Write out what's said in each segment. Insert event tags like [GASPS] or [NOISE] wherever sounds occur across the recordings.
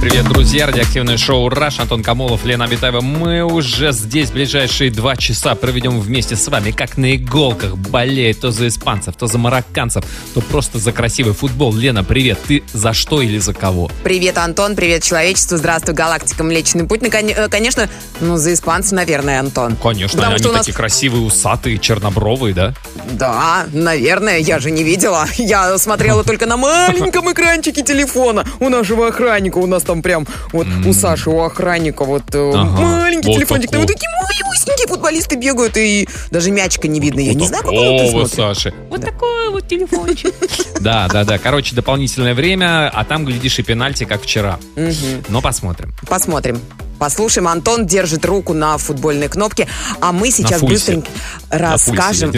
Привет, друзья! Радиоактивное шоу «Раш». Антон Камолов, Лена Абитаева. Мы уже здесь ближайшие два часа проведем вместе с вами, как на иголках, болея то за испанцев, то за марокканцев, то просто за красивый футбол. Лена, привет! Ты за что или за кого? Привет, Антон, привет, человечество, здравствуй, галактика Млечный Путь. Након- э, Конечно, ну, за испанцев, наверное, Антон. Конечно, Потому они что у нас- такие красивые, усатые, чернобровые, да? Да, наверное, я же не видела. Я смотрела только на маленьком экранчике телефона у нашего охранника. У нас там прям вот у Саши, у охранника вот э, Ага, маленький вот телефончик. Там такого. вот такие малюсенькие футболисты бегают, и даже мячика не видно. Я не знаю, какого ты смотришь. Саши. Вот такой вот телефончик. [LAUGHS] Да, да, да. Короче, дополнительное время, а там, глядишь, и пенальти, как вчера. Но посмотрим. Посмотрим. Послушаем, Антон держит руку на футбольной кнопке, а мы сейчас быстренько расскажем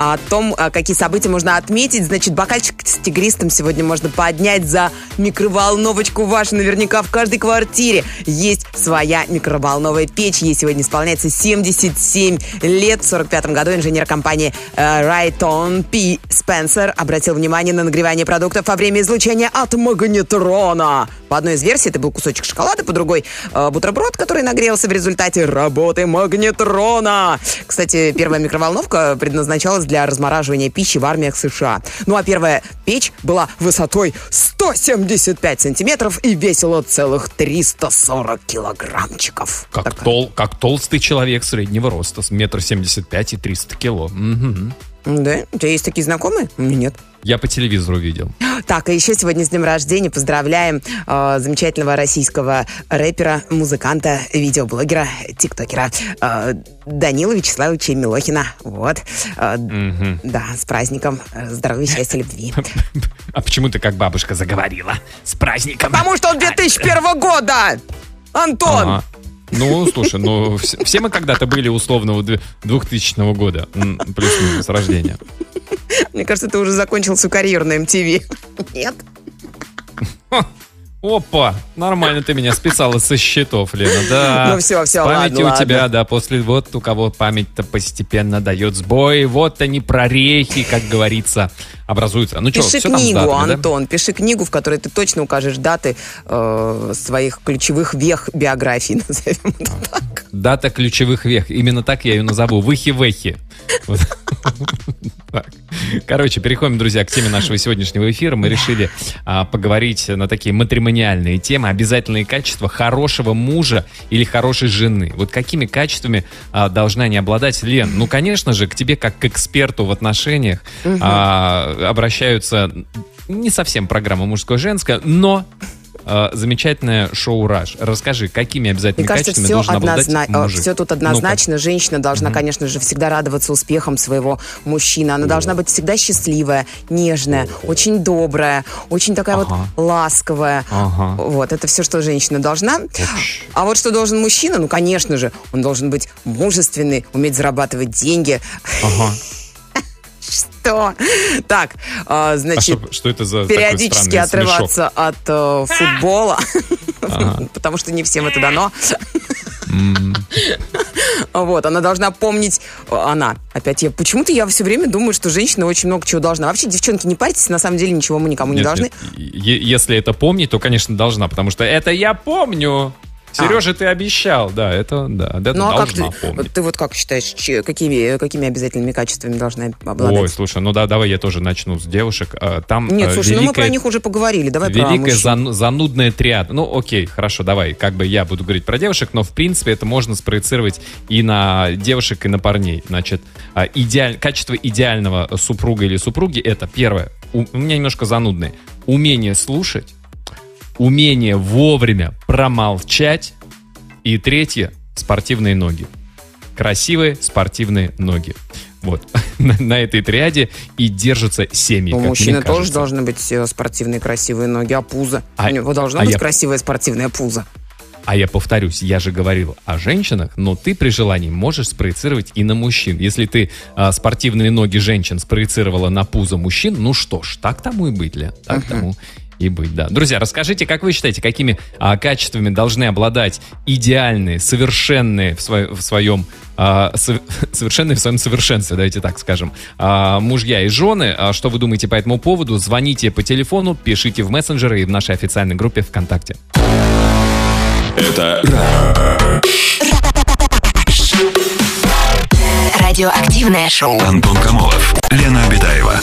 о том, а, какие события можно отметить. Значит, бокальчик с тигристом сегодня можно поднять за микроволновочку вашу. Наверняка в каждой квартире есть своя микроволновая печь. Ей сегодня исполняется 77 лет. В 45 году инженер компании э, Rayton P. Spencer обратил внимание на нагревание продуктов во время излучения от магнетрона. По одной из версий это был кусочек шоколада, по другой э, бутерброд, который нагрелся в результате работы магнетрона. Кстати, первая микроволновка предназначалась для размораживания пищи в армиях США. Ну а первая печь была высотой 175 сантиметров и весила целых 340 килограммчиков. Как, Такая. тол, как толстый человек среднего роста, с метр семьдесят пять и 300 кило. Мгм. Да? У тебя есть такие знакомые? У меня нет. Я по телевизору видел. Так, и еще сегодня с днем рождения поздравляем э, замечательного российского рэпера, музыканта, видеоблогера, тиктокера э, Данила Вячеславовича Милохина. Вот. Э, Да, с праздником. Э, Здоровья, счастья, любви. [LAUGHS] А почему ты как бабушка заговорила? С праздником! Потому что он 2001 года! Антон! Ага. Ну, слушай, ну вс- все мы когда-то были условного две- 2000 года, плюс-минус рождения. [LAUGHS] Мне кажется, ты уже закончил свою карьеру на MTV. [LAUGHS] Нет? Опа, нормально ты меня списала со счетов, Лена, да. Ну всё, С памятью ладно, у тебя, ладно. да, после вот у кого память-то постепенно дает сбой, вот они прорехи, как говорится, образуются. Ну что, Пиши все с книгу, датами, да? Антон, пиши книгу, в которой ты точно укажешь даты э, своих ключевых вех биографии, [LAUGHS] назовем это так. Дата ключевых вех. Именно так я ее назову. Выхи-вехи. Короче, переходим, друзья, к теме нашего сегодняшнего эфира. Мы решили а, поговорить на такие матримониальные темы. Обязательные качества хорошего мужа или хорошей жены. Вот какими качествами а, должна они обладать? Лен, ну, конечно же, к тебе как к эксперту в отношениях а, обращаются не совсем программа мужское-женское, но а, замечательное шоу «Раш». Расскажи, какими обязательными Мне кажется, качествами все, должен однозна... мужик? все тут однозначно. Женщина должна, конечно же, всегда радоваться успехам своего мужчины. Она должна быть всегда счастливая, нежная, очень добрая, очень такая Ага. вот ласковая. Ага. Вот, это все, что женщина должна. Общ. А вот что должен мужчина? Ну, конечно же, он должен быть мужественный, уметь зарабатывать деньги. Ага. Что? Так, а, А значит, что, что это за периодически смешок? отрываться от э, футбола, [LAUGHS] потому что не всем это дано. Вот, она должна помнить, э, она, опять я, почему-то я все время думаю, что женщина очень много чего должна. Вообще, девчонки, не парьтесь, на самом деле ничего мы никому не Нет, должны. нет, Если это помнить, то, конечно, должна, потому что это я помню. Сережа, ты обещал. Да, это, да, это Ну, а как ты, помнить. ты вот как считаешь, че- какими, какими обязательными качествами должна обладать? Ой, слушай, ну да, давай я тоже начну с девушек. А, Там Нет, э, слушай, ну мы про великая- них уже поговорили, давай Великая зан- занудная триада. Ну, окей, хорошо, давай. Как бы я буду говорить про девушек, но в принципе это можно спроецировать и на девушек, и на парней. Значит, а, идеаль... качество идеального супруга или супруги это первое. У, у меня немножко занудное. Умение слушать, умение вовремя промолчать. И третье спортивные ноги. Красивые спортивные ноги. Вот. [LAUGHS] На, на этой триаде и держатся семьи. У мужчины тоже должны быть э, спортивные красивые ноги, а пузо? А- У него должно а быть я- красивое спортивное пузо. А я повторюсь, я же говорил о женщинах, но ты при желании можешь спроецировать и на мужчин. Если ты а, спортивные ноги женщин спроецировала на пузо мужчин, ну что ж, так тому и быть, Лен, так тому и быть, да. Друзья, расскажите, как вы считаете, какими а, качествами должны обладать идеальные, совершенные в, свое, в своем а, со, [LAUGHS] совершенные в своем совершенстве, давайте так скажем, а, мужья и жены. А, что вы думаете по этому поводу? Звоните по телефону, пишите в мессенджеры и в нашей официальной группе ВКонтакте. Это Радиоактивное шоу. Антон Камолов, Лена Обитаева.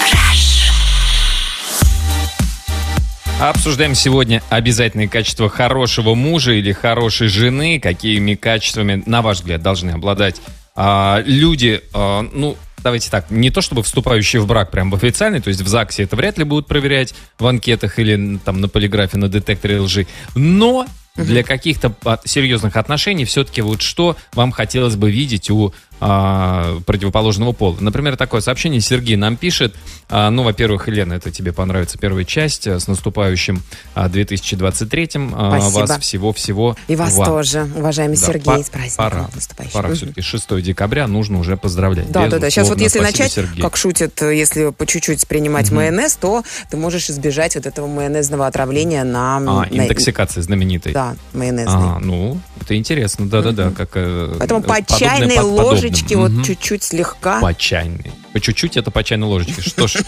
Обсуждаем сегодня обязательные качества хорошего мужа или хорошей жены. Какими качествами, на ваш взгляд, должны обладать а, люди, а, ну, давайте так, не то чтобы вступающие в брак прям в официальный, то есть в ЗАГСе это вряд ли будут проверять в анкетах или там на полиграфе, на детекторе лжи, но для каких-то а, серьезных отношений все-таки вот что вам хотелось бы видеть у а, противоположного пола. Например, такое сообщение Сергей нам пишет. А, ну, во-первых, Елена, это тебе понравится первая часть. С наступающим а, 2023-м. А, вас всего-всего. И вас вам. тоже, уважаемый Да, Сергей, с праздником Пора, наступающим. пора Мгм. все-таки 6 декабря нужно уже поздравлять. Да, да, да. Сейчас вот Безусловно. если начать, Сергей. как шутят, э, если по чуть-чуть принимать майонез, то ты можешь избежать вот этого майонезного отравления на... А, на- интоксикация знаменитой. Да, майонезный. А, ну, это интересно, да-да-да. Как, э, Поэтому по чайной ложечке, Мгм. вот чуть-чуть слегка. По чайной. По чуть-чуть это по чайной ложечке. Что ж. [LAUGHS]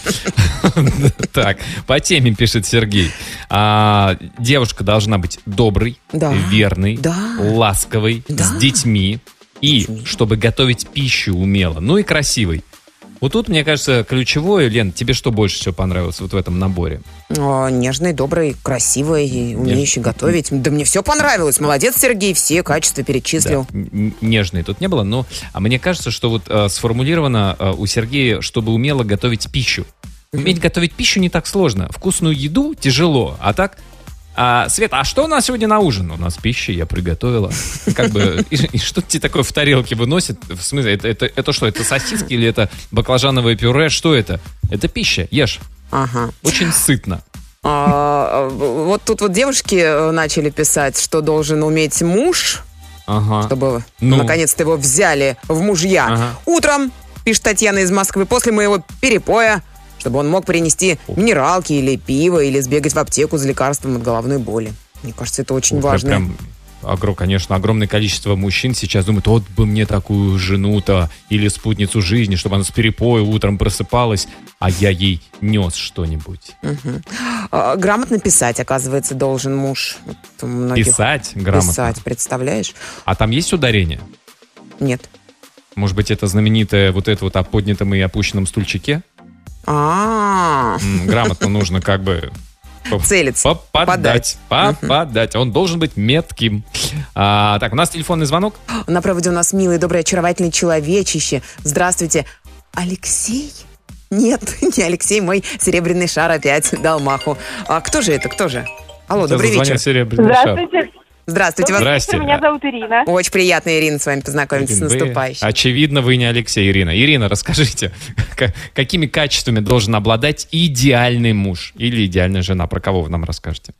Так, по теме пишет Сергей. А, Девушка должна быть доброй, верной, ласковой, с детьми. И чтобы готовить пищу умело. Ну и красивой. Вот тут, мне кажется, ключевое, Лен, тебе что больше всего понравилось вот в этом наборе? О, нежный, добрый, красивый, умеющий готовить. Да мне все понравилось. Молодец, Сергей, все качества перечислил. Да, н- нежной тут не было, но а мне кажется, что вот э, сформулировано э, у Сергея, чтобы умело готовить пищу. Уметь готовить пищу не так сложно. Вкусную еду тяжело, а так... А, Света, а что у нас сегодня на ужин? У нас пища, я приготовила. [LAUGHS] Как бы, и, и что тебе такое в тарелке выносит? В смысле, это, это, это что, это сосиски или это баклажановое пюре? Что это? Это пища, ешь. Ага. Очень сытно. А, вот тут вот девушки э, начали писать, что должен уметь муж, Ага. чтобы Ну. наконец-то его взяли в мужья. Ага. Утром, пишет Татьяна из Москвы, после моего перепоя, чтобы он мог принести минералки или пиво, или сбегать в аптеку за лекарством от головной боли. Мне кажется, это очень важно. Прям, огро- конечно, огромное количество мужчин сейчас думают, вот бы мне такую жену-то или спутницу жизни, чтобы она с перепоя утром просыпалась, а я ей нес что-нибудь. А, Грамотно писать, оказывается, должен муж. Вот многих Писать грамотно. Писать, представляешь? А там есть ударение? Нет. Может быть, это знаменитое вот это вот о поднятом и опущенном стульчике? А, Грамотно нужно как бы целиться. попадать. Попадать. Он должен быть метким. А, так, у нас телефонный звонок. [GASPS] На проводе у нас милый, добрый, очаровательный человечище. Здравствуйте. Алексей? Нет, [LAUGHS] не Алексей, мой серебряный шар опять дал маху. А кто же это, кто же? Алло, добрый вечер. серебряный шар. Здравствуйте. Здравствуйте. вас- Здрасте. Меня зовут Ирина. Очень приятно, Ирина, с вами познакомиться с Ирина, вы- наступающим. очевидно, вы не Алексей, Ирина. Ирина, расскажите, [LAUGHS] к- какими качествами должен обладать идеальный муж или идеальная жена? Про кого вы нам расскажете?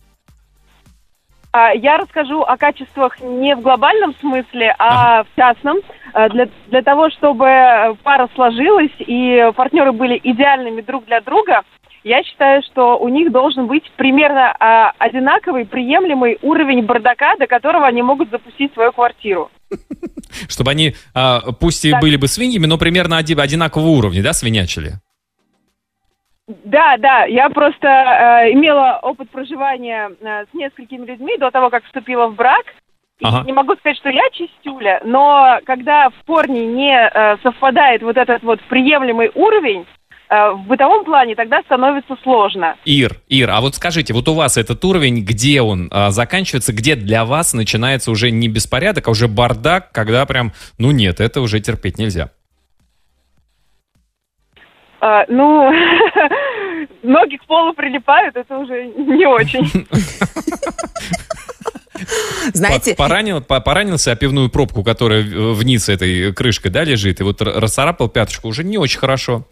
А, Я расскажу о качествах не в глобальном смысле, а в частном. А, Для, для того, чтобы пара сложилась и партнеры были идеальными друг для друга, я считаю, что у них должен быть примерно а, одинаковый, приемлемый уровень бардака, до которого они могут запустить свою квартиру. [LAUGHS] Чтобы они, а, пусть и Так. были бы свиньями, но примерно оди- одинакового уровня, да, свинячили? Да, да, я просто э, имела опыт проживания э, с несколькими людьми до того, как вступила в брак. И Ага. не могу сказать, что я чистюля, но когда в корне не э, совпадает вот этот вот приемлемый уровень, э, в бытовом плане тогда становится сложно. Ир, Ир, а вот скажите, вот у вас этот уровень, где он а, заканчивается, где для вас начинается уже не беспорядок, а уже бардак, когда прям, ну нет, это уже терпеть нельзя. Э, ну, [LAUGHS] ноги к полу прилипают, это уже не очень. [LAUGHS] Знаете, По- Поранил, по- поранился о пивную пробку, которая вниз этой крышкой, да, лежит, и вот расцарапал пяточку, уже не очень хорошо.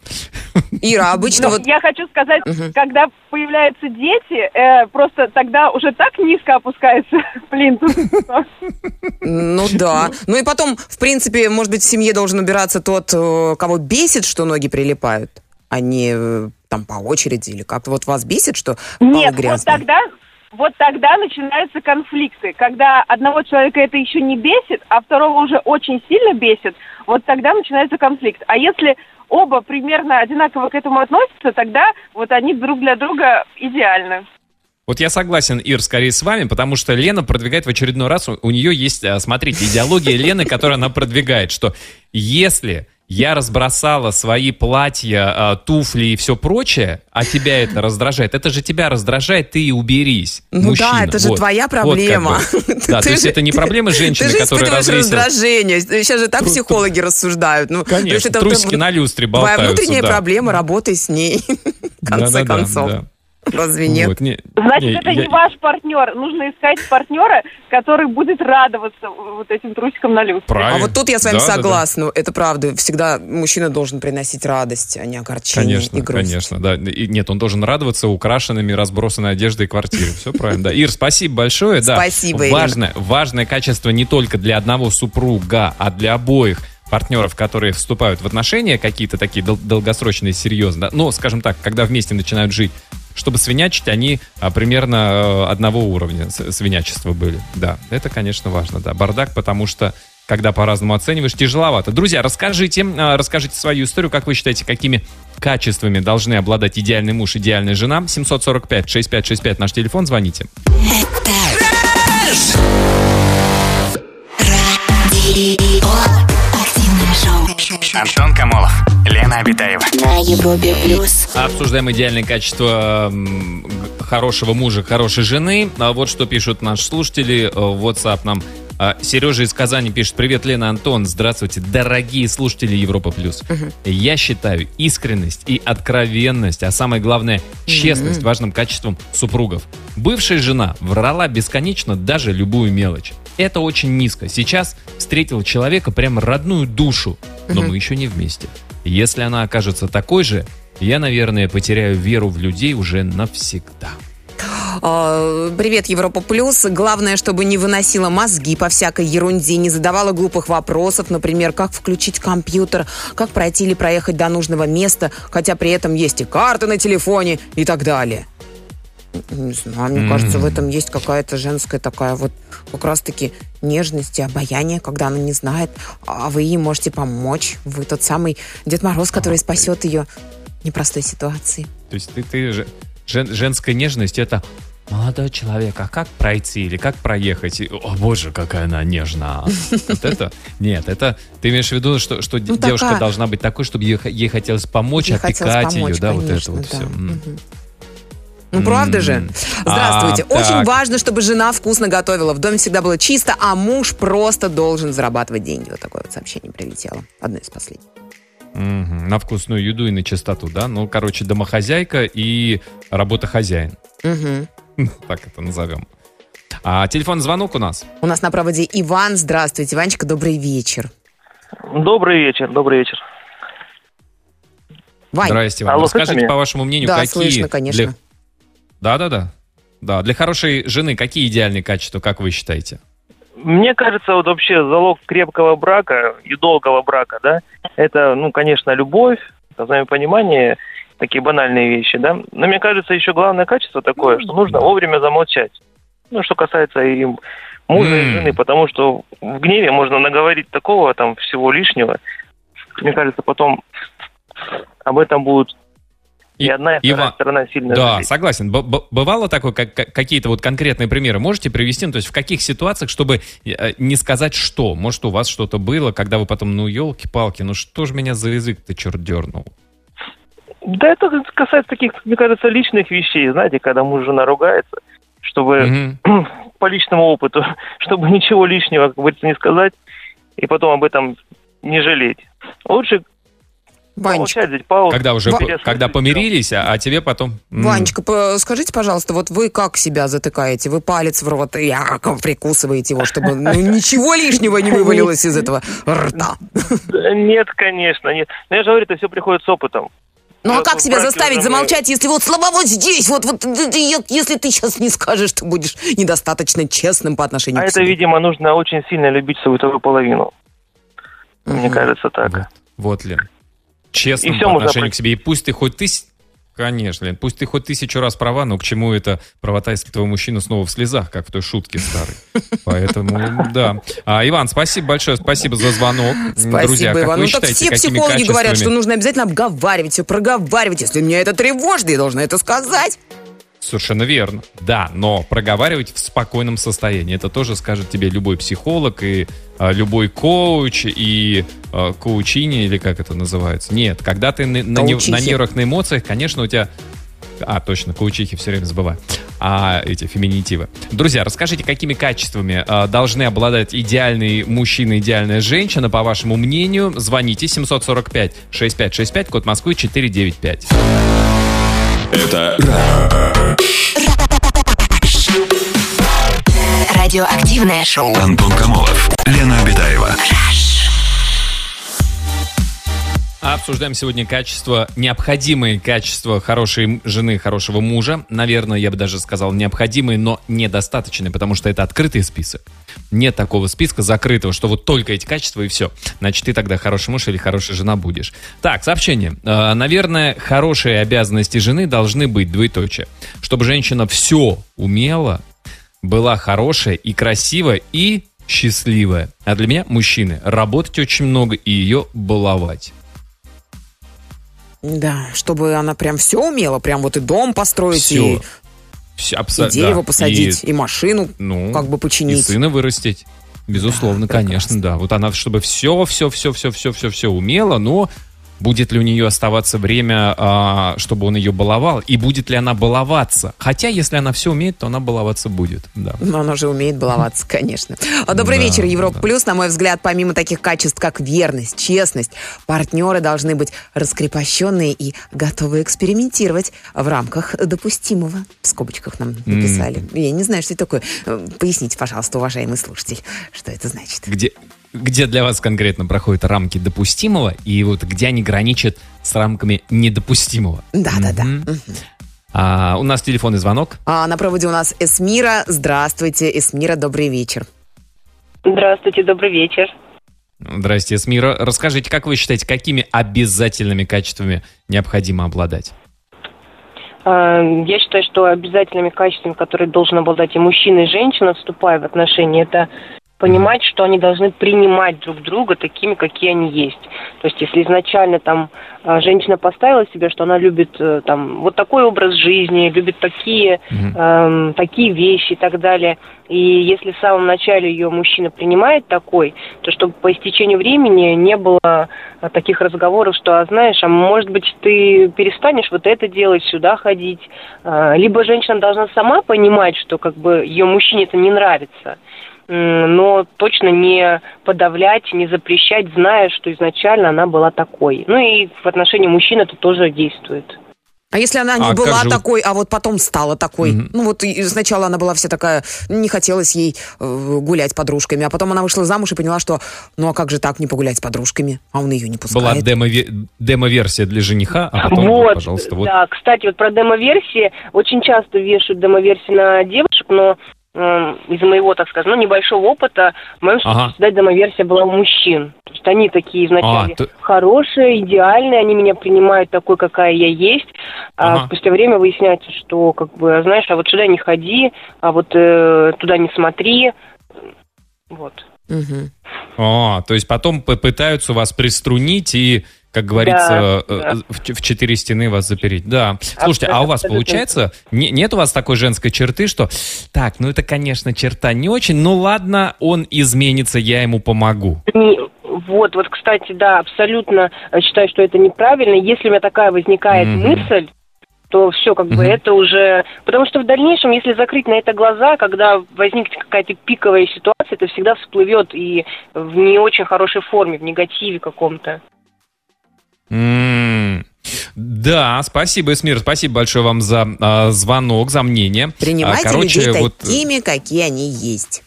Ира, обычно Но вот... я хочу сказать, Мгм. когда появляются дети, э, просто тогда уже так низко опускается [LAUGHS] плинтус. Ну да. Ну и потом, в принципе, может быть, в семье должен убираться тот, э, кого бесит, что ноги прилипают, а не э, там по очереди или как-то вот вас бесит, что Нет, вот тогда, вот тогда начинаются конфликты, когда одного человека это еще не бесит, а второго уже очень сильно бесит, вот тогда начинается конфликт. А если оба примерно одинаково к этому относятся, тогда вот они друг для друга идеальны. Вот я согласен, Ир, скорее с вами, потому что Лена продвигает в очередной раз, у, нее есть, а, смотрите, идеология Лены, которую она продвигает, что если я разбросала свои платья, а, туфли и все прочее, а тебя это раздражает, это же тебя раздражает, ты и уберись. Ну мужчина. да, это же Вот. твоя Вот как проблема. бы. [LAUGHS] Да, то Ты есть же- это не проблема женщины, Ты же которая развесила. раздражение. Сейчас же так психологи рассуждают. Ну, то есть Конечно, это трусики вот на люстре Твоя болтаются. внутренняя да. проблема, работай с ней. [LAUGHS] В конце Да-да-да, концов. да. Разве нет? Вот, не- Значит, не, это я- не ваш партнер. Нужно искать партнера, который будет радоваться вот этим трусикам на люстре. Правильно. А вот тут я с вами Да-да-да. согласна. Это правда. Всегда мужчина должен приносить радость, а не огорчение Конечно, и грусть. конечно, да. И нет, он должен радоваться украшенными, разбросанной одеждой квартиры. Все правильно, да. Ир, спасибо большое. Да. Спасибо. Важное, важное качество не только для одного супруга, а для обоих партнеров, которые вступают в отношения какие-то такие дол- долгосрочные, серьезно, да, ну, скажем так, когда вместе начинают жить, чтобы свинячить, они а, примерно э, одного уровня свинячества были. Да, это, конечно, важно, да. Бардак, потому что когда по-разному оцениваешь, тяжеловато. Друзья, расскажите, а, расскажите свою историю, как вы считаете, какими качествами должны обладать идеальный муж, идеальная жена. 745-6565 наш телефон, звоните. Радио. Антон Камолов, Лена Обитаева. На Европе плюс. Обсуждаем идеальное качество хорошего мужа, хорошей жены. А вот что пишут наши слушатели. э, В WhatsApp нам а, Сережа из Казани пишет. Привет, Лена, Антон. Здравствуйте, дорогие слушатели Европа Плюс. Я считаю искренность и откровенность, а самое главное, честность важным качеством супругов. Бывшая жена врала бесконечно даже любую мелочь. Это очень низко. Сейчас встретил человека прям родную душу, но мы еще не вместе. Если она окажется такой же, я, наверное, потеряю веру в людей уже навсегда. А, Привет, Европа Плюс. Главное, чтобы не выносила мозги по всякой ерунде, не задавала глупых вопросов, например, как включить компьютер, как пройти или проехать до нужного места, хотя при этом есть и карты на телефоне и так далее. Не знаю, мне кажется, в этом есть какая-то женская такая вот как раз-таки нежность и обаяние, когда она не знает, а вы ей можете помочь. Вы тот самый Дед Мороз, который спасет ее в непростой ситуации. То есть ты, ты же, жен- женская нежность это молодой человек, а как пройти или как проехать? И, О боже, какая она нежна. Вот это? [LAUGHS] Нет, это ты имеешь в виду, что, что Ну, девушка такая. должна быть такой, чтобы ей, ей хотелось помочь, Ей хотелось опекать ее, помочь, да, вот это конечно, вот да. все. М. Ну, правда же? М. Здравствуйте. А, Очень так. важно, чтобы жена вкусно готовила. В доме всегда было чисто, а муж просто должен зарабатывать деньги. Вот такое вот сообщение прилетело. Одно из последних. Мгм. На вкусную еду и на чистоту, да? Ну, короче, домохозяйка и работа хозяин. Мгм. [LAUGHS] Так это назовем. А телефон звонок у нас. У нас на проводе Иван. Здравствуйте, Иванчика, добрый вечер. Добрый вечер, добрый вечер. Вань, Здрасте, Иван. Алло, Расскажите, по вашему мнению, да, какие... слышно, конечно. для- Да-да-да. Да, для хорошей жены какие идеальные качества, как вы считаете? Мне кажется, вот вообще залог крепкого брака и долгого брака, да, это, ну, конечно, любовь, взаимопонимание, такие банальные вещи, да. Но мне кажется, еще главное качество такое, что нужно вовремя замолчать. Ну, что касается и мужа, и жены, потому что в гневе можно наговорить такого там всего лишнего. Мне кажется, потом об этом будут и, И- одна, и вторая Иван- сторона сильно Да, жалеть. согласен. Б- б- бывало такое, как, как- какие-то вот конкретные примеры можете привести? Ну, то есть в каких ситуациях, чтобы э, не сказать что? Может, у вас что-то было, когда вы потом, ну, елки-палки, ну что ж меня за язык-то черт дернул? Да это касается таких, мне кажется, личных вещей, знаете, когда муж жена ругается, чтобы Мгм. [CLEARS THROAT] по личному опыту, [LAUGHS] чтобы ничего лишнего, как говорится, не сказать, и потом об этом не жалеть. Лучше Ванечка, паузу. Когда уже, Ва- когда помирились, а, а тебе потом... Ванечка, по- скажите, пожалуйста, вот вы как себя затыкаете? Вы палец в рот и а, прикусываете его, чтобы ну, [LAUGHS] ничего лишнего не вывалилось из этого рта. Нет, конечно, нет. Но я же говорю, это все приходит с опытом. Ну а как себя заставить мы- замолчать, если вот слова вот здесь, вот, вот если ты сейчас не скажешь, ты будешь недостаточно честным по отношению А к это, себе. видимо, нужно очень сильно любить свою вторую половину. Мне кажется, так. Вот, вот Лен. Честно И всё по можно отношению про- к себе. И пусть ты хоть ты с- Конечно, Лен, пусть ты хоть тысячу раз права, но к чему это правота, если твой мужчина снова в слезах, как в той шутке старой. Поэтому, да. А, Иван, спасибо большое, спасибо за звонок. Спасибо, Друзья, как Иван. вы Ну так считаете, все какими психологи говорят, качествами- что нужно обязательно обговаривать, все проговаривать. Если меня это тревожит, я должна это сказать. Совершенно верно. Да, но проговаривать в спокойном состоянии. Это тоже скажет тебе любой психолог и а, любой коуч и а, коучини, или как это называется. Нет, когда ты на, на, на нервах, на эмоциях, конечно, у тебя... А, точно, коучихи все время забываю. А эти феминитивы. Друзья, расскажите, какими качествами а, должны обладать идеальный мужчина, идеальная женщина, по вашему мнению. Звоните 745-6565, код Москвы 495. Это Радиоактивное шоу. Антон Камолов, Лена Обитаева. Обсуждаем сегодня качество, необходимые качества хорошей жены, хорошего мужа. Наверное, я бы даже сказал необходимые, но недостаточные, потому что это открытый список. Нет такого списка закрытого, что вот только эти качества и все. Значит, ты тогда хороший муж или хорошая жена будешь. Так, сообщение. Э, Наверное, хорошие обязанности жены должны быть двоеточие. Чтобы женщина все умела, была хорошая и красивая и счастливая. А для меня, мужчины, работать очень много и ее баловать. Да, чтобы она прям все умела, прям вот и дом построить, Всё. и, Всё, и абсо- дерево да. посадить, и, машину ну, как бы и починить. сына вырастить. Безусловно, Да, конечно, да. Вот она, чтобы все, все, все, все, все, все, все умела, но будет ли у нее оставаться время, а, чтобы он ее баловал, и будет ли она баловаться? Хотя, если она все умеет, то она баловаться будет. Да. Но она же умеет баловаться, [LAUGHS] конечно. Добрый Да, вечер, Европа да. Плюс. На мой взгляд, помимо таких качеств, как верность, честность, партнеры должны быть раскрепощенные и готовы экспериментировать в рамках допустимого. В скобочках нам написали. Я не знаю, что это такое. Э, Поясните, пожалуйста, уважаемый слушатель, что это значит. Где, где для вас конкретно проходят рамки допустимого, и вот где они граничат с рамками недопустимого? Да-да-да. Мгм. А, у нас телефонный звонок. А на проводе у нас Эсмира. Здравствуйте, Эсмира, добрый вечер. Здравствуйте, добрый вечер. Здрасте, Смира. Расскажите, как вы считаете, какими обязательными качествами необходимо обладать? А, Я считаю, что обязательными качествами, которые должен обладать и мужчина, и женщина, вступая в отношения, это понимать, что они должны принимать друг друга такими, какие они есть. То есть, если изначально там а, женщина поставила себе, что она любит э, там вот такой образ жизни, любит такие, эм, такие вещи и так далее, и если в самом начале ее мужчина принимает такой, то чтобы по истечению времени не было а, таких разговоров, что, а знаешь, а может быть ты перестанешь вот это делать, сюда ходить, А, либо женщина должна сама понимать, что как бы ее мужчине это не нравится, но точно не подавлять, не запрещать, зная, что изначально она была такой. Ну и в отношении мужчин это тоже действует. А если она не А была же такой, а вот потом стала такой? Мгм. Ну вот сначала она была вся такая, не хотелось ей э, гулять с подружками, а потом она вышла замуж и поняла, что ну а как же так не погулять с подружками? А он ее не Была пускает. демо-ве- демо-версия для жениха, а потом, вот, вот, пожалуйста, вот. да, кстати, вот про демо-версии, очень часто вешают демо-версии на девушек, но из моего, так сказать, ну, небольшого опыта, в моем случае Ага. всегда демо-версия была у мужчин. То есть они такие вначале А, то- хорошие, идеальные, они меня принимают такой, какая я есть, а Ага. спустя время выясняется, что, как бы, знаешь, а вот сюда не ходи, а вот э, туда не смотри, вот. Мгм. А, то есть потом попытаются вас приструнить и, как говорится, Да, э, да. в, ч- в четыре стены вас запереть. Да. Слушайте, а у вас Абсолютно. получается, не- нет у вас такой женской черты, что так, ну это, конечно, черта не очень, ну ладно, он изменится, я ему помогу. Не- вот, вот, кстати, да, абсолютно э, считаю, что это неправильно. Если у меня такая возникает Мгм. мысль, то все, как бы Мгм. это уже... Потому что в дальнейшем, если закрыть на это глаза, когда возникнет какая-то пиковая ситуация, это всегда всплывет и в не очень хорошей форме, в негативе каком-то. Да, спасибо, Эсмир, спасибо большое вам за а, звонок, за мнение. Принимайте А, короче, людей вот, такими, какие они есть.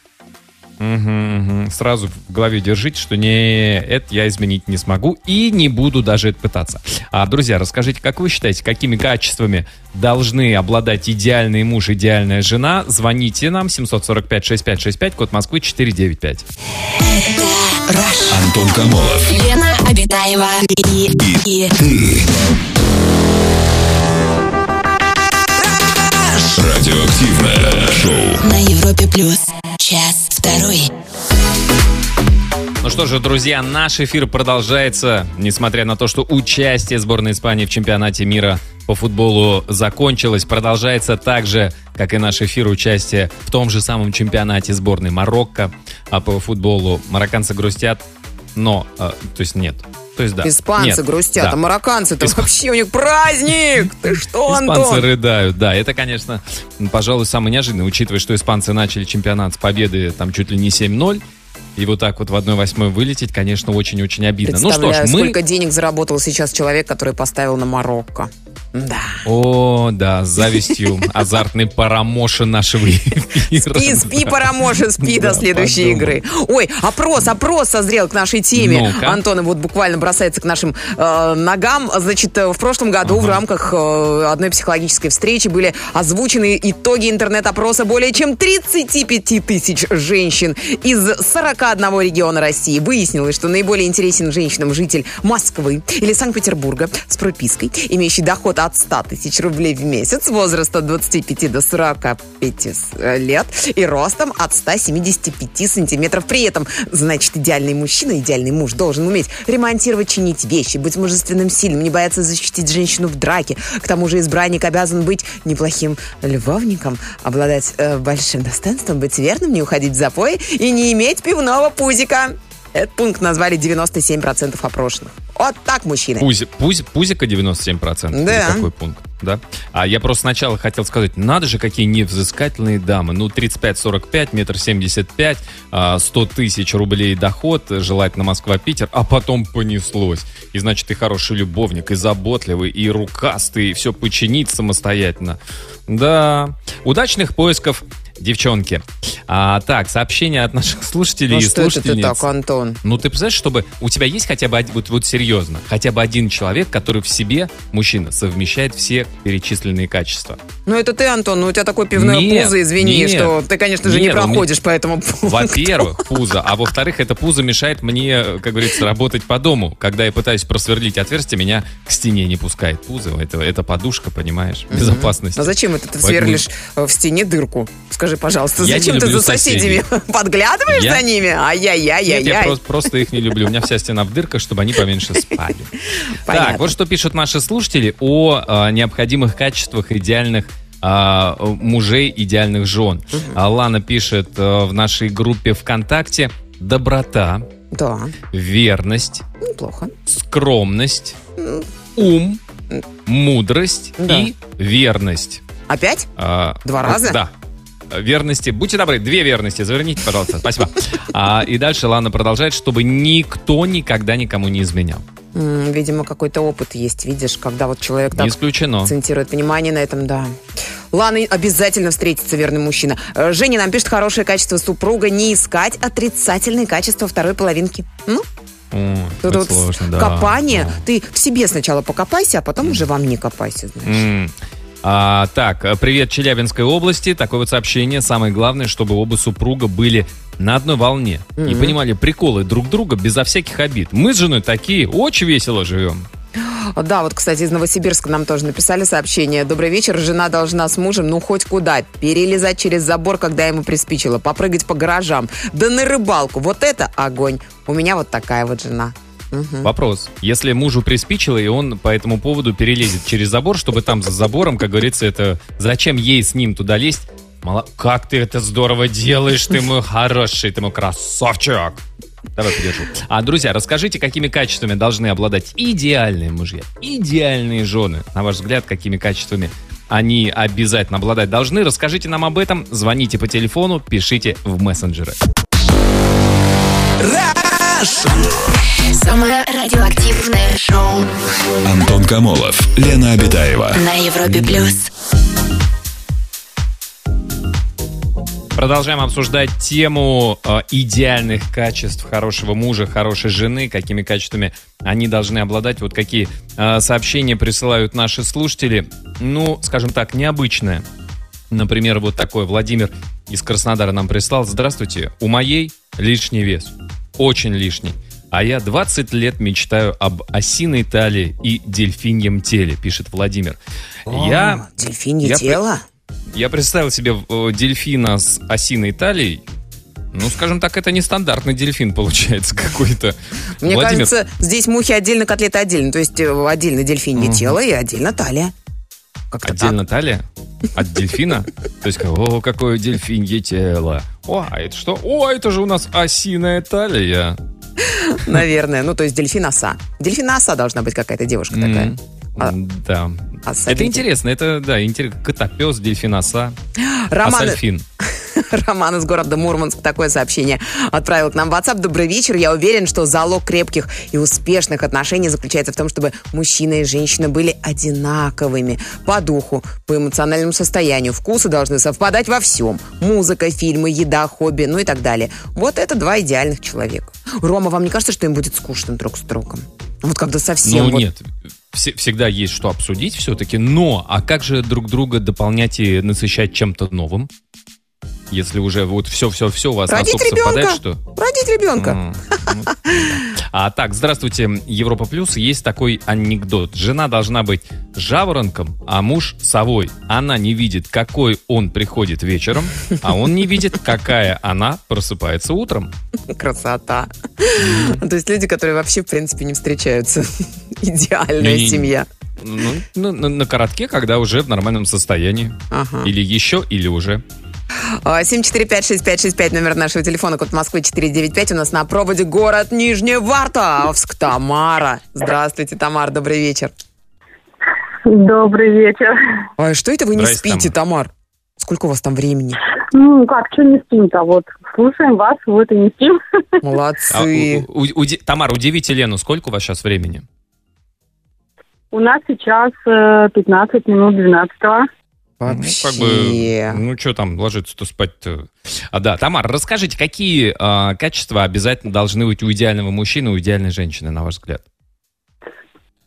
Мгм, мгм. Сразу в голове держите, что не, это я изменить не смогу и не буду даже это пытаться. А, друзья, расскажите, как вы считаете, какими качествами должны обладать идеальный муж, идеальная жена? Звоните нам 745-6565, код Москвы 495. Антон Камолов. Лена Обитаева и, и, и Радиоактивное шоу. На Европе плюс. Час второй. Ну что же, друзья, наш эфир продолжается, несмотря на то, что участие сборной Испании в чемпионате мира по футболу закончилось, продолжается так же, как и наш эфир участие в том же самом чемпионате сборной Марокко, а по футболу марокканцы грустят, но, э, то есть нет, то есть да. Испанцы Нет, грустят, да. а марокканцы-то Исп- вообще у них праздник! Ты что, Испанцы Антон? рыдают, да. Это, конечно, пожалуй, самое неожиданное, учитывая, что испанцы начали чемпионат с победы там чуть ли не 7-0. И вот так вот в 1-8 вылететь, конечно, очень-очень обидно. Ну что ж, Представляю, мы... сколько денег заработал сейчас человек, который поставил на Марокко. Да. О, да, с завистью азартный парамоша нашего эфира. Спи, спи, Парамоша, спи до следующей игры. Ой, опрос, опрос созрел к нашей теме. Антон вот буквально бросается к нашим э, ногам. Значит, э, в прошлом году в рамках э, одной психологической встречи были озвучены итоги интернет-опроса более чем 35 тысяч женщин из 41 региона России. Выяснилось, что наиболее интересен женщинам житель Москвы или Санкт-Петербурга с пропиской, имеющий доход от 100 тысяч рублей в месяц, возраста от 25 до 45 с- э, лет и ростом от 175 сантиметров. При этом, значит, идеальный мужчина, идеальный муж должен уметь ремонтировать, чинить вещи, быть мужественным, сильным, не бояться защитить женщину в драке. К тому же избранник обязан быть неплохим любовником, обладать э, большим достоинством, быть верным, не уходить в запой и не иметь пивного пузика. Этот пункт назвали 97% опрошенных. Вот так, мужчины. Пузи, пузи- пузика 97%. Или Да. какой пункт? Да. А я просто сначала хотел сказать, надо же, какие невзыскательные дамы. Ну, 35-45, метр 75, а, 100 тысяч рублей доход, желательно Москва-Питер, а потом понеслось. И значит, и хороший любовник, и заботливый, и рукастый, и все починить самостоятельно. Да. Удачных поисков, девчонки. А, так, сообщение от наших слушателей Ну и что это ты слушательниц. так, Антон? Ну, ты представляешь, чтобы у тебя есть хотя бы один, вот, вот серьезно, хотя бы один человек, который в себе, мужчина, совмещает все перечисленные качества. Ну это ты, Антон, ну у тебя такое пивное Нет, пузо, извини, нет. что ты, конечно же, не Нет, у меня- проходишь по этому пункту. Во-первых, пузо, а во-вторых, это пузо мешает мне, как говорится, работать по дому. Когда я пытаюсь просверлить отверстие, меня к стене не пускает пузо. Это, это подушка, понимаешь, безопасность. А зачем это ты сверлишь э, в стене дырку? Скажи, пожалуйста, Я зачем ты за соседями соседей. [LAUGHS] подглядываешь Я- за ними? Нет, я просто, просто их не люблю. У меня вся стена в дырках, чтобы они поменьше спали. [LAUGHS] Понятно. Так, вот что пишут наши слушатели о а, необходимых качествах идеальных а, мужей, идеальных жен. А Лана пишет а, в нашей группе ВКонтакте доброта, Да, верность, неплохо. скромность, ум, мудрость Да. и верность. Опять? А, Два раза? Да. Верности. Будьте добры, две верности. Заверните, пожалуйста. Спасибо. А, и дальше Лана продолжает, чтобы никто никогда никому не изменял. Видимо, какой-то опыт есть, видишь, когда вот человек так Не исключено. акцентирует внимание на этом, да. Ладно, обязательно встретится верный мужчина. Э, Женя нам пишет, хорошее качество супруга не искать отрицательные качества второй половинки. Ну, О, тут вот сложно, да. копание. Да. Ты в себе сначала покопайся, а потом уже во мне копайся, знаешь. А, так, привет Челябинской области. Такое вот сообщение. Самое главное, чтобы оба супруга были на одной волне и понимали приколы друг друга безо всяких обид. Мы с женой такие, очень весело живем. Да, вот, кстати, из Новосибирска нам тоже написали сообщение. Добрый вечер, жена должна с мужем, ну, хоть куда, перелезать через забор, когда ему приспичило, попрыгать по гаражам, да на рыбалку. Вот это огонь. У меня вот такая вот жена. Мгм. Вопрос. Если мужу приспичило, и он по этому поводу перелезет через забор, чтобы там за забором, как говорится, это... Зачем ей с ним туда лезть? Мало... Как ты это здорово делаешь, ты мой хороший, ты мой красавчик. Давай подержу. А, друзья, расскажите, какими качествами должны обладать идеальные мужья, идеальные жены. На ваш взгляд, какими качествами они обязательно обладать должны? Расскажите нам об этом. Звоните по телефону, пишите в мессенджеры. Самое радиоактивное шоу Антон Камолов, Лена Обитаева. на Европе плюс. Продолжаем обсуждать тему э, идеальных качеств хорошего мужа, хорошей жены, какими качествами они должны обладать. Вот какие э, сообщения присылают наши слушатели. Ну, скажем так, необычное. Например, вот такой Владимир из Краснодара нам прислал. Здравствуйте, у моей лишний вес. Очень лишний. А я 20 лет мечтаю об осиной талии и дельфиньем теле, пишет Владимир. я... Дельфинье я- тело? Я представил себе э, дельфина с осиной талией. Ну, скажем так, это нестандартный дельфин получается [LAUGHS] какой-то. Мне Владимир, кажется, здесь мухи отдельно, котлеты отдельно. То есть э, отдельно дельфинье тело и отдельно талия. Как-то Отдельно талия? От дельфина? То есть, о, какое дельфинье тело. О, а это что? О, это же у нас осиная талия. [LAUGHS] наверное. Ну, то есть дельфин-оса. Дельфин-оса должна быть какая-то девушка такая. А- Да. Оса Это интересно, это, да, интересно. Котопес, дельфиноса, [GASPS] Роман, асальфин. [LAUGHS] [LAUGHS] Роман из города Мурманск такое сообщение отправил к нам в WhatsApp. Добрый вечер. Я уверен, что залог крепких и успешных отношений заключается в том, чтобы мужчина и женщина были одинаковыми по духу, по эмоциональному состоянию. Вкусы должны совпадать во всем. Музыка, фильмы, еда, хобби, ну и так далее. Вот это два идеальных человека. Рома, вам не кажется, что им будет скучно друг с другом? Вот когда совсем... Ну вот- нет, все- всегда есть что обсудить все-таки, но а как же друг друга дополнять и насыщать чем-то новым? Если уже вот все-все-все у вас Родить настолько совпадает, ребенка. что... Родить ребенка. М, ну. А так, здравствуйте, Европа Плюс. Есть такой анекдот. Жена должна быть жаворонком, а муж совой. Она не видит, какой он приходит вечером, а он не видит, какая она просыпается утром. Красота. То есть люди, которые вообще, в принципе, не встречаются. [LAUGHS] Идеальная Не-не-не. семья. Ну, на, на- на коротке, когда уже в нормальном состоянии. Ага. Или еще, или уже. А, 7456565, номер нашего телефона, код Москвы 495. У нас на проводе город Нижневартовск. Тамара. Здравствуйте, Тамар, добрый вечер. Добрый вечер. Ой, что это вы не Здрасте, спите, Тамар? Сколько у вас там времени? Ну, как, что не спим-то? Вот, слушаем вас, вот и не спим. [LAUGHS] А, Молодцы. у- у- уди- Тамара, удивите Лену, сколько у вас сейчас времени? У нас сейчас э, 15 минут 12 Вообще. Ну, как бы, ну, что там, ложиться-то спать-то. А, да, Тамара, расскажите, какие а, качества обязательно должны быть у идеального мужчины, у идеальной женщины, на ваш взгляд?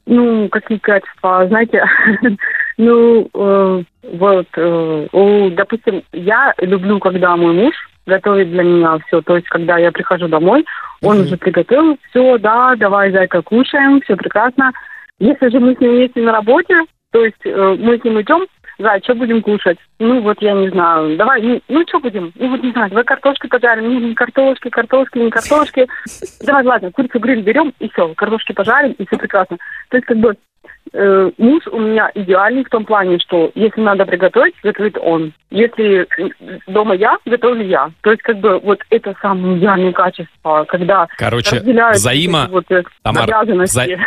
Ну, какие качества, знаете, [LAUGHS] ну, э, вот, э, у- допустим, я люблю, когда мой муж готовит для меня все, то есть, когда я прихожу домой, он Мгм. уже приготовил все, да, давай, зайка, кушаем, все прекрасно. Если же мы с ним вместе на работе, то есть э, мы с ним идем, Зай, что будем кушать? Ну, вот я не знаю. Давай, ну, ну что будем? Ну, вот не знаю, давай картошки пожарим. Не, не картошки, картошки, не картошки. Давай, ладно, курицу гриль берем, и все, картошки пожарим, и все прекрасно. То есть, как бы, э, муж у меня идеальный в том плане, что если надо приготовить, готовит он. Если э, дома я, готовлю я. То есть, как бы, вот это самое идеальное качество, когда Короче, взаимо... вот э, Тамар, обязанности. вза-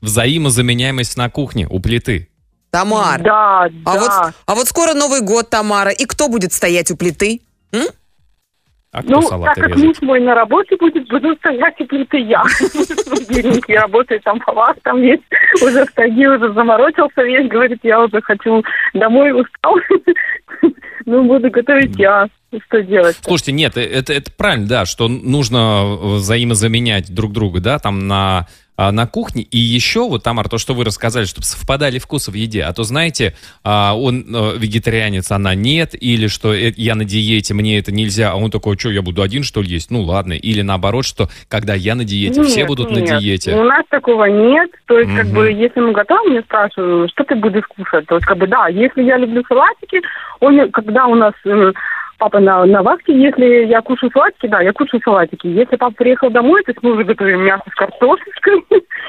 взаимозаменяемость на кухне у плиты. Тамар, Да, а, да. вот, а вот скоро Новый год, Тамара. И кто будет стоять у плиты? А кто Ну, салаты так как резать? муж мой на работе будет, буду стоять и плиты я. Бедненький работает, там повар, там есть, уже в тайге уже заморочился весь, говорит, я уже хочу домой, устал. Ну, буду готовить я. Что делать? Слушайте, нет, э, это, это правильно, да, что нужно взаимозаменять друг друга, да, там на, а, на кухне. И еще, вот, Тамар, то, что вы рассказали, чтобы совпадали вкусы в еде. А то, знаете, а, он э, вегетарианец, она нет, или что э, я на диете, мне это нельзя, а он такой, что, я буду один, что ли, есть? Ну, ладно. Или наоборот, что когда я на диете, все Нет, будут на нет. диете. У нас такого нет. То есть, как Мгм. бы, если мы готовим, я спрашиваю, что ты будешь кушать. То есть, как бы, да, если я люблю салатики, он, когда у нас э, папа на, на вахте, если я кушаю салатики, да, я кушаю салатики. Если папа приехал домой, то есть мы уже готовим мясо с картошечкой,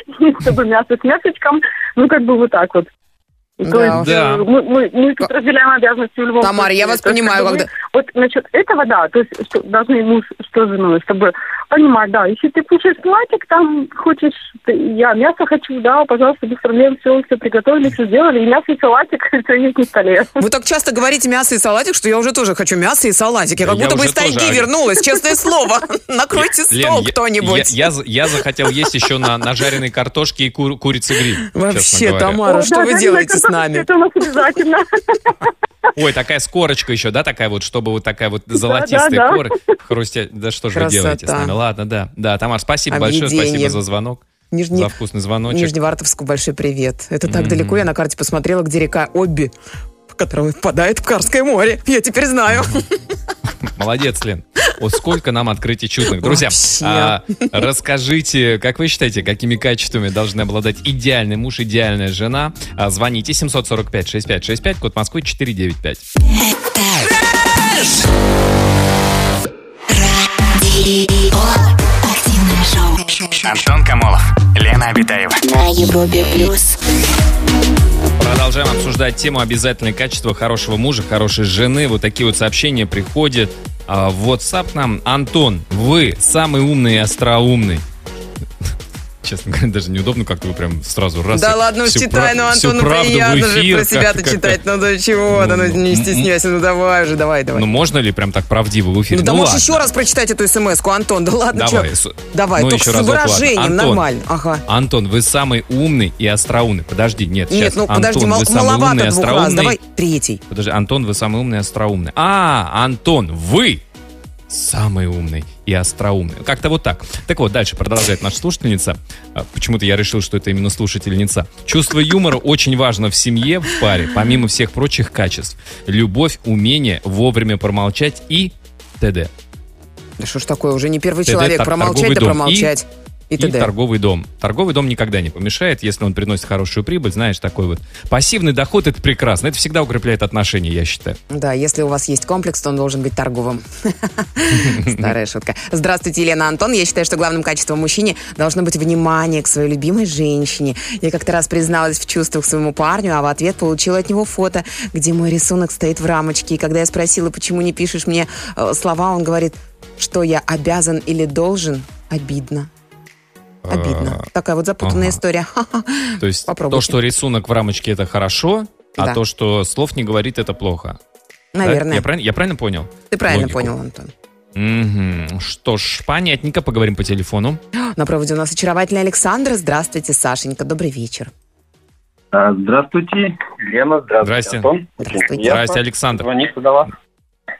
[LAUGHS] чтобы мясо с мясочком, ну, как бы вот так вот. То Да есть. Да. э, мы, мы, мы тут разделяем обязанности в любом Тамара, я случае. вас То понимаю, когда- мы- Вот насчет этого, да, то есть что, должны муж что с женой, чтобы понимать, да, если ты кушаешь салатик, там хочешь, ты- я мясо хочу, да, пожалуйста, без проблем, все, все приготовили, все сделали, и мясо, и салатик, [LAUGHS] все есть на столе. Вы так часто говорите мясо и салатик, что я уже тоже хочу мясо и салатик. Я как Я будто бы из тайги тоже. вернулась, честное слово. [LAUGHS] Накройте стол кто-нибудь. Я, я за- я захотел есть еще на, жареной картошке и кур- курице гриль. Вообще. Тамара, что вы делаете с нами? Это у нас обязательно. [LAUGHS] Ой, такая с корочкой еще, да, такая вот, чтобы вот такая вот золотистая да. корочка. Хрустя... Да что же вы делаете с нами? Ладно, да. Да, Тамар, спасибо большое, Объедение. спасибо за звонок, Нижний- за вкусный звоночек. Нижневартовску большой привет. Это так Мгм. далеко, я на карте посмотрела, где река Обби. Который впадает в Карское море. Я теперь знаю. Молодец, Лен. О, сколько нам открытий чудных. Друзья, а, расскажите, как вы считаете, какими качествами должны обладать идеальный муж, идеальная жена? А, звоните 745-6565, код Москвы 495. Радио. Активное шоу. Антон Камолов, Лена Обитаева. На Европе плюс. Продолжаем обсуждать тему обязательные качества хорошего мужа, хорошей жены. Вот такие вот сообщения приходят а, в WhatsApp нам. Антон, вы самый умный и остроумный. Честно говоря, даже неудобно, как вы прям сразу раз. Да ладно уж читай, ну Антону приятно же про себя-то читать. Ну да чего, да ну Ну, не м- стесняйся, ну давай уже, давай, давай. Ну, можно ли прям так правдиво в эфире? Ну да можешь ладно. еще раз прочитать эту смс-ку, Антон, да ладно, Давай, Давай, ну, только с выражением, нормально. Ага. Антон, вы самый умный и остроумный. Подожди, нет, Нет, ну подожди, маловато двух раз. Давай третий. Подожди, Антон, вы самый умный и остроумный. А, Антон, вы самый умный и остроумный. Как-то вот так. Так вот, дальше продолжает наша слушательница. А, Почему-то я решил, что это именно слушательница. Чувство юмора очень важно в семье, в паре, помимо всех прочих качеств. Любовь, умение вовремя промолчать и т.д. Да что ж такое, уже не первый ТД, человек. Промолчать да дом. промолчать. И, И торговый дом. Торговый дом никогда не помешает, если он приносит хорошую прибыль, знаешь, такой вот. Пассивный доход это прекрасно. Это всегда укрепляет отношения, я считаю. Да, если у вас есть комплекс, то он должен быть торговым. [LAUGHS] Старая шутка. Здравствуйте, Елена Антон. Я считаю, что главным качеством мужчине должно быть внимание к своей любимой женщине. Я как-то раз призналась в чувствах своему парню, а в ответ получила от него фото, где мой рисунок стоит в рамочке. И когда я спросила, почему не пишешь мне э, слова, он говорит, что я обязан или должен, обидно. Обидно. Такая вот запутанная ага. история. [LAUGHS] То есть Попробуйте. то, что рисунок в рамочке это хорошо, Да. а то, что слов не говорит, это плохо. Да? Наверное. Я, правильно, я правильно понял? Ты правильно логику? понял, Антон. Мгм. Что ж, понятненько, поговорим по телефону. [GASPS] На проводе у нас очаровательный Александр. Здравствуйте, Сашенька. Добрый вечер. А, Здравствуйте, Лена, здравствуйте, Здрасте. Антон. Здравствуйте. Приятно Здрасте, Александр. Звонить до вас.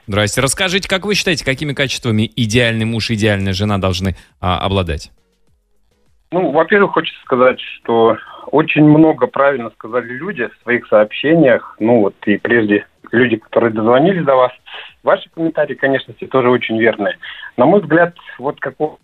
Здрасте. Расскажите, как вы считаете, какими качествами идеальный муж и идеальная жена должны а, обладать? Ну, во-первых, хочется сказать, что очень много правильно сказали люди в своих сообщениях. Ну, вот и прежде люди, которые дозвонились до вас. Ваши комментарии, конечно, все тоже очень верные. На мой взгляд, вот какого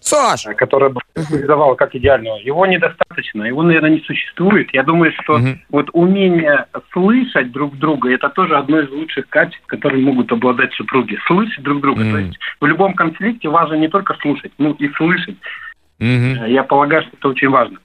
Саш! который бы реализовал как идеального, его недостаточно, его, наверное, не существует. Я думаю, что Мгм. вот умение слышать друг друга, это тоже одно из лучших качеств, которые могут обладать супруги. Слышать друг друга. Мгм. То есть в любом конфликте важно не только слушать, но и слышать. Э, Я полагаю, что это очень важно.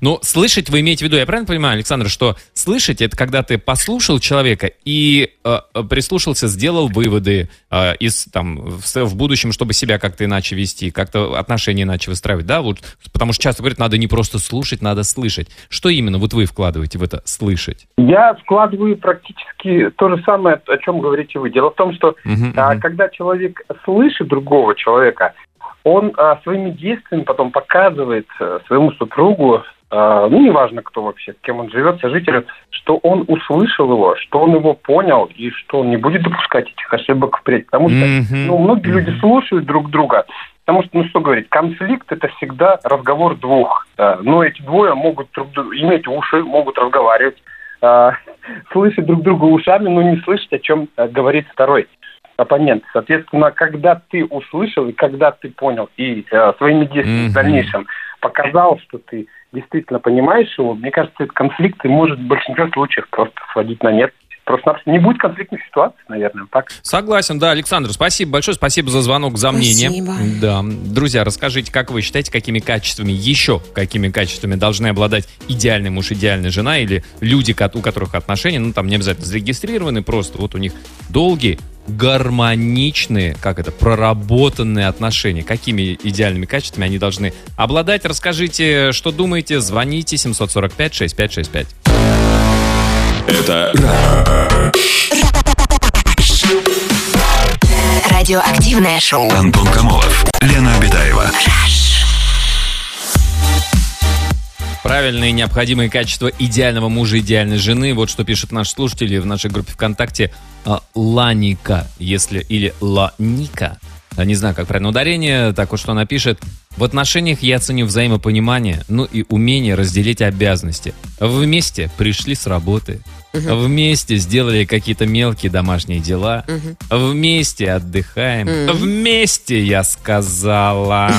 Ну, слышать вы имеете в виду, я правильно понимаю, Александр, что слышать это когда ты послушал человека и э, э, прислушался, сделал выводы э, из там в, в будущем, чтобы себя как-то иначе вести, как-то отношения иначе выстраивать, да? Вот, потому что часто говорят, надо не просто слушать, надо слышать. Что именно вот вы вкладываете в это слышать? Я вкладываю практически то же самое, о чем говорите вы. Дело в том, что Мгм, а, мгм. когда человек слышит другого человека, он а, своими действиями потом показывает а, своему супругу, а, ну, неважно, кто вообще, с кем он живет, сожителю, что он услышал его, что он его понял, и что он не будет допускать этих ошибок впредь. Потому что Мгм. ну, многие Мгм. люди слушают друг друга, потому что, ну что говорить, конфликт это всегда разговор двух. Да. Но эти двое могут друг иметь уши, могут разговаривать, а, [LAUGHS] слышать друг друга ушами, но не слышать, о чем а, говорит второй оппонент. Соответственно, когда ты услышал и когда ты понял и а, своими действиями Мгм. в дальнейшем показал, что ты действительно понимаешь его, мне кажется, этот конфликт и может в большинстве случаев просто сводить на нет. Просто не будет конфликтных ситуаций, наверное, так. Согласен, да, Александр, спасибо большое, спасибо за звонок, за мнение. Спасибо. Да, друзья, расскажите, как вы считаете, какими качествами, еще какими качествами должны обладать идеальный муж, идеальная жена или люди, у которых отношения, ну там не обязательно зарегистрированы, просто вот у них долгие, гармоничные, как это, проработанные отношения. Какими идеальными качествами они должны обладать? Расскажите, что думаете, звоните 745-6565. Это Радиоактивное шоу. Антон Камолов, Лена Обитаева. Правильные необходимые качества идеального мужа, идеальной жены. Вот что пишут наши слушатели в нашей группе ВКонтакте. А, Ланика, если или Ланика. А, Не знаю, как правильно ударение. Так вот, что она пишет. В отношениях я ценю взаимопонимание, ну и умение разделить обязанности. Вместе пришли с работы. Вместе сделали какие-то мелкие домашние дела. Вместе отдыхаем. Вместе, я сказала.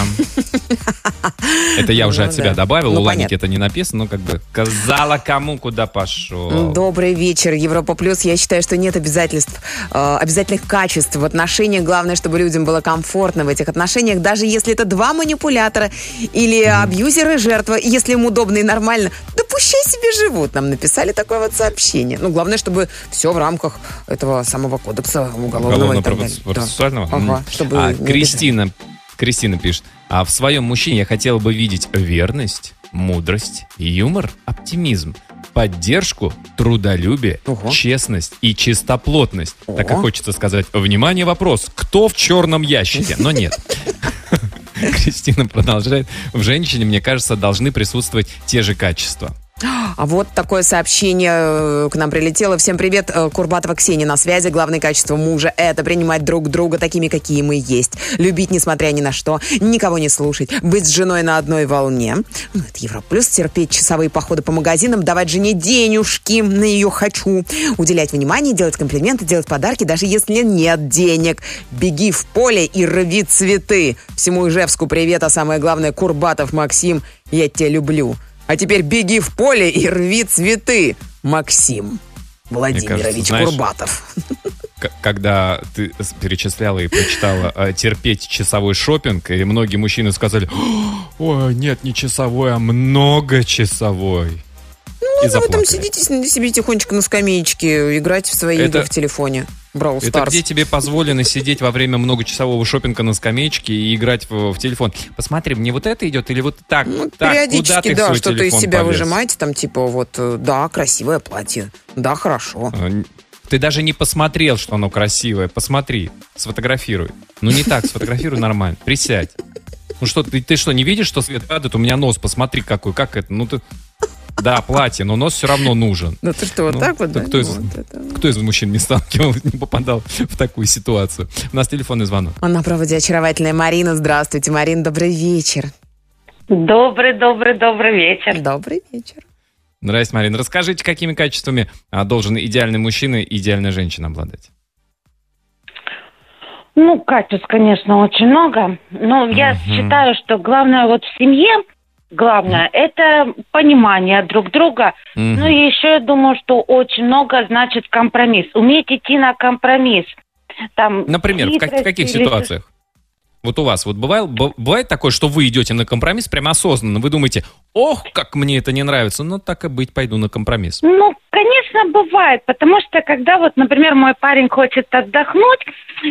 Это я уже Ну от себя да. добавил. Ну, У Ланики это не написано, но как бы сказала кому, куда пошел. Добрый вечер, Европа Плюс. Я считаю, что нет обязательств, э, обязательных качеств в отношениях. Главное, чтобы людям было комфортно в этих отношениях, даже если это два манипулятора или абьюзер и жертва. Если им удобно и нормально, да пущай себе живут. Нам написали такое вот сообщение. Ну, главное, чтобы все в рамках этого самого кодекса уголовного, так далее. Да. Ага, чтобы А, Кристина, Кристина пишет, а в своем мужчине я хотела бы видеть верность, мудрость, юмор, оптимизм, поддержку, трудолюбие, честность и чистоплотность. Так и О. хочется сказать, внимание, вопрос, кто в черном ящике? Но нет. [LAUGHS] Кристина продолжает. В женщине, мне кажется, должны присутствовать те же качества. А вот такое сообщение э, к нам прилетело. Всем привет, э, Курбатова Ксения на связи. Главное качество мужа – это принимать друг друга такими, какие мы есть. Любить, несмотря ни на что, никого не слушать, быть с женой на одной волне. Ну, это Европлюс, терпеть часовые походы по магазинам, давать жене денежки на ее «хочу», уделять внимание, делать комплименты, делать подарки, даже если нет денег. Беги в поле и рви цветы. Всему Ижевску привет, а самое главное, Курбатов Максим, я тебя люблю. А теперь беги в поле и рви цветы, Максим Владимирович знаешь, Курбатов. Когда ты перечисляла и прочитала э, терпеть часовой шопинг, и многие мужчины сказали, ой, нет, не часовой, а многочасовой. и Ну, вы там сидите себе тихонечко на скамеечке, играть в свои Это- игры в телефоне. Brawl Это Stars. где тебе позволено сидеть во время многочасового шопинга на скамеечке и играть в, в телефон? Посмотри, мне вот это идет или вот так? так куда Ну, Периодически, ты в да, что-то из себя полез? выжимаете, там типа вот, э, да, красивое платье, да, хорошо. А, Ты даже не посмотрел, что оно красивое. Посмотри, сфотографируй. Ну не так, сфотографируй нормально. Присядь. Ну что, ты, ты что, не видишь, что свет падает? У меня нос, посмотри какой, как это? Ну ты... Да, платье, но нос все равно нужен. Ну ты что, вот Ну, так вот, да кто из- Вот это. Кто из мужчин не сталкивался, [LAUGHS] не попадал в такую ситуацию? У нас телефонный звонок. А на проводе очаровательная Марина. Здравствуйте, Марина, добрый вечер. Добрый, добрый, добрый вечер. Добрый вечер. Здрасте, Марина. Расскажите, какими качествами а, должен идеальный мужчина и идеальная женщина обладать? Ну, качеств, конечно, очень много. Но я считаю, что главное вот в семье, главное, это понимание друг друга. Мгм. Ну и еще я думаю, что очень много значит компромисс. Уметь идти на компромисс. Там Например, в, как- в каких ситуациях? Вот у вас вот бывает, бывает такое, что вы идете на компромисс прямо осознанно. Вы думаете, ох, как мне это не нравится. Ну, так и быть, пойду на компромисс. Ну, конечно, бывает, потому что когда вот, например, мой парень хочет отдохнуть,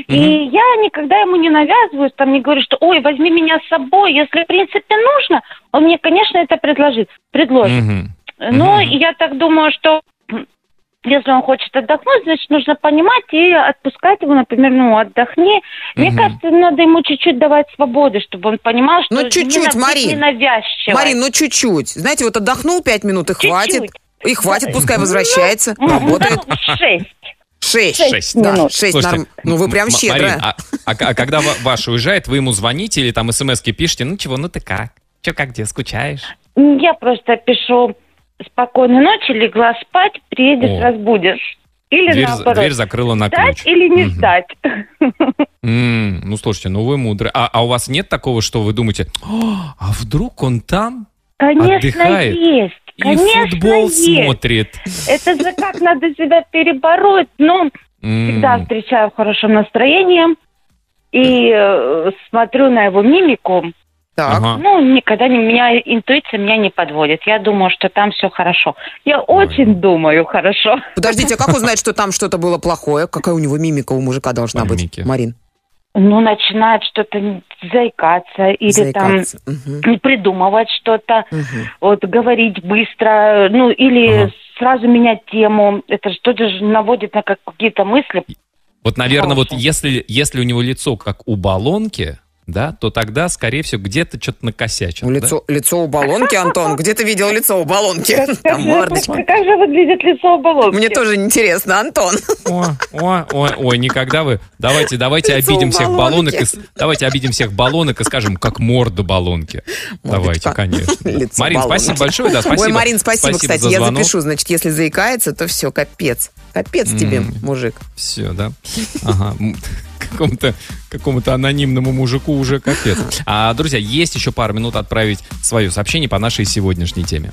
и я никогда ему не навязываюсь, там не говорю, что, ой, возьми меня с собой, если в принципе нужно, он мне, конечно, это предложит, предложит. Мгм. Ну, и я так думаю, что если он хочет отдохнуть, значит, нужно понимать и отпускать его, например, ну, отдохни. Мне Мгм. кажется, надо ему чуть-чуть давать свободы, чтобы он понимал, что Ну, чуть-чуть, не Марин. не навязчиво. Марин, ну чуть-чуть. Знаете, вот отдохнул пять минут и хватит. И хватит, пускай Ну, возвращается, ну, работает. ну, шесть. Шесть. Шесть. Да, минут. шесть Слушайте, норм. Ну, вы прям щедро. Марин, а, а- а когда ва- ваш уезжает, вы ему звоните или там смс-ки пишете? Ну чего, ну ты как? Че, как, где, скучаешь? Я просто пишу спокойной ночи, легла спать, приедешь, О. разбудишь. Или Дверь, наоборот. дверь закрыла на Ждать ключ. или не Мгм. ждать. М, ну, слушайте, ну вы мудрые. А, а у вас нет такого, что вы думаете, «О, а вдруг он там Конечно, Отдыхает есть. и Конечно, футбол есть. смотрит? Это же как надо себя перебороть. Ну, М, всегда встречаю в хорошем настроении и э, смотрю на его мимику. Так. Ага. Ну, никогда не, меня интуиция меня не подводит. Я думаю, что там все хорошо. Я очень думаю хорошо. Подождите, а как узнать, что там что-то было плохое? Какая у него мимика у мужика должна быть? Мимики. Марин. Ну, начинает что-то заикаться или Заикаться. Там придумывать что-то, Мгм. вот говорить быстро, ну или Ага. сразу менять тему. Это что-то же наводит на как- какие-то мысли. Вот, наверное, вот Хорошо. если, если у него лицо как у баллонки, да, то тогда, скорее всего, где-то что-то накосячено. да? Лицо, лицо у баллонки, Антон. Где ты видел лицо у баллонки? Там Как же, мордочка. как же выглядит лицо у баллонки? Мне тоже интересно, Антон. Ой, ой, ой, ой, никогда вы. Давайте, давайте Лицо обидим всех баллонок. и давайте обидим всех баллонок и скажем, как морда баллонки. Давайте, Мордочка. конечно. [LAUGHS] Лицо Марин, баллонки. спасибо большое. Да, спасибо. Ой, Марин, спасибо, кстати. за я звонок. запишу. Значит, если заикается, то все, капец. Капец тебе, мужик. Все, да? Ага. Какому-то какому-то анонимному мужику уже капец. А, друзья, есть еще пару минут отправить свое сообщение по нашей сегодняшней теме.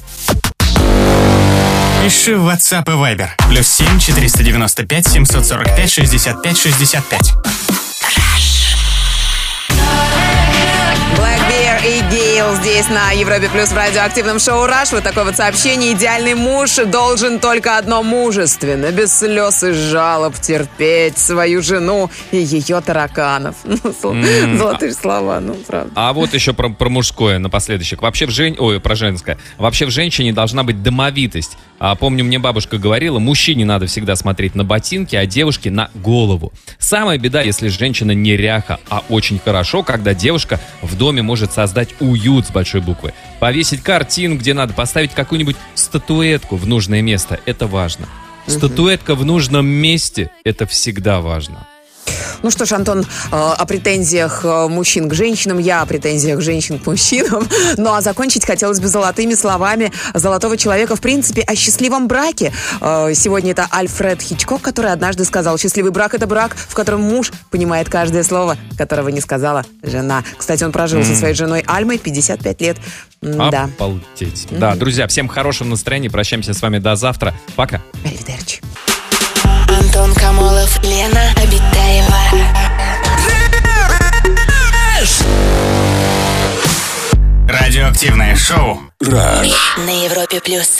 Пиши в WhatsApp и Viber. Плюс 7 495 745 65 65. Black Bear и Гейл здесь на Европе Плюс в радиоактивном шоу «Раш». Вот такое вот сообщение. Идеальный муж должен только одно мужественно, без слез и жалоб терпеть свою жену и ее тараканов. [LAUGHS] Ну, М, золотые слова, ну, правда. А вот еще про, про мужское напоследочек. Вообще в жен... Ой, про женское. Вообще в женщине должна быть домовитость. А, помню, мне бабушка говорила, мужчине надо всегда смотреть на ботинки, а девушке на голову. Самая беда, если женщина неряха, а очень хорошо, когда девушка в доме может создать уют с большой буквы. Повесить картину, где надо поставить какую-нибудь статуэтку в нужное место. Это важно. Статуэтка в нужном месте – это всегда важно. Ну что ж, Антон, э, о претензиях э, мужчин к женщинам, я о претензиях женщин к мужчинам. [LAUGHS] Ну а закончить хотелось бы золотыми словами золотого человека, в принципе, о счастливом браке. Э, Сегодня это Альфред Хичкок, который однажды сказал, счастливый брак – это брак, в котором муж понимает каждое слово, которого не сказала жена. Кстати, он прожил со М. своей женой Альмой 55 лет. Да. Обалдеть. Да, друзья, всем хорошего настроения. Прощаемся с вами до завтра. Пока. Аривидерчи. Антон Камолов, Лена Обитаева. Радиоактивное шоу. Раш. На Европе Плюс.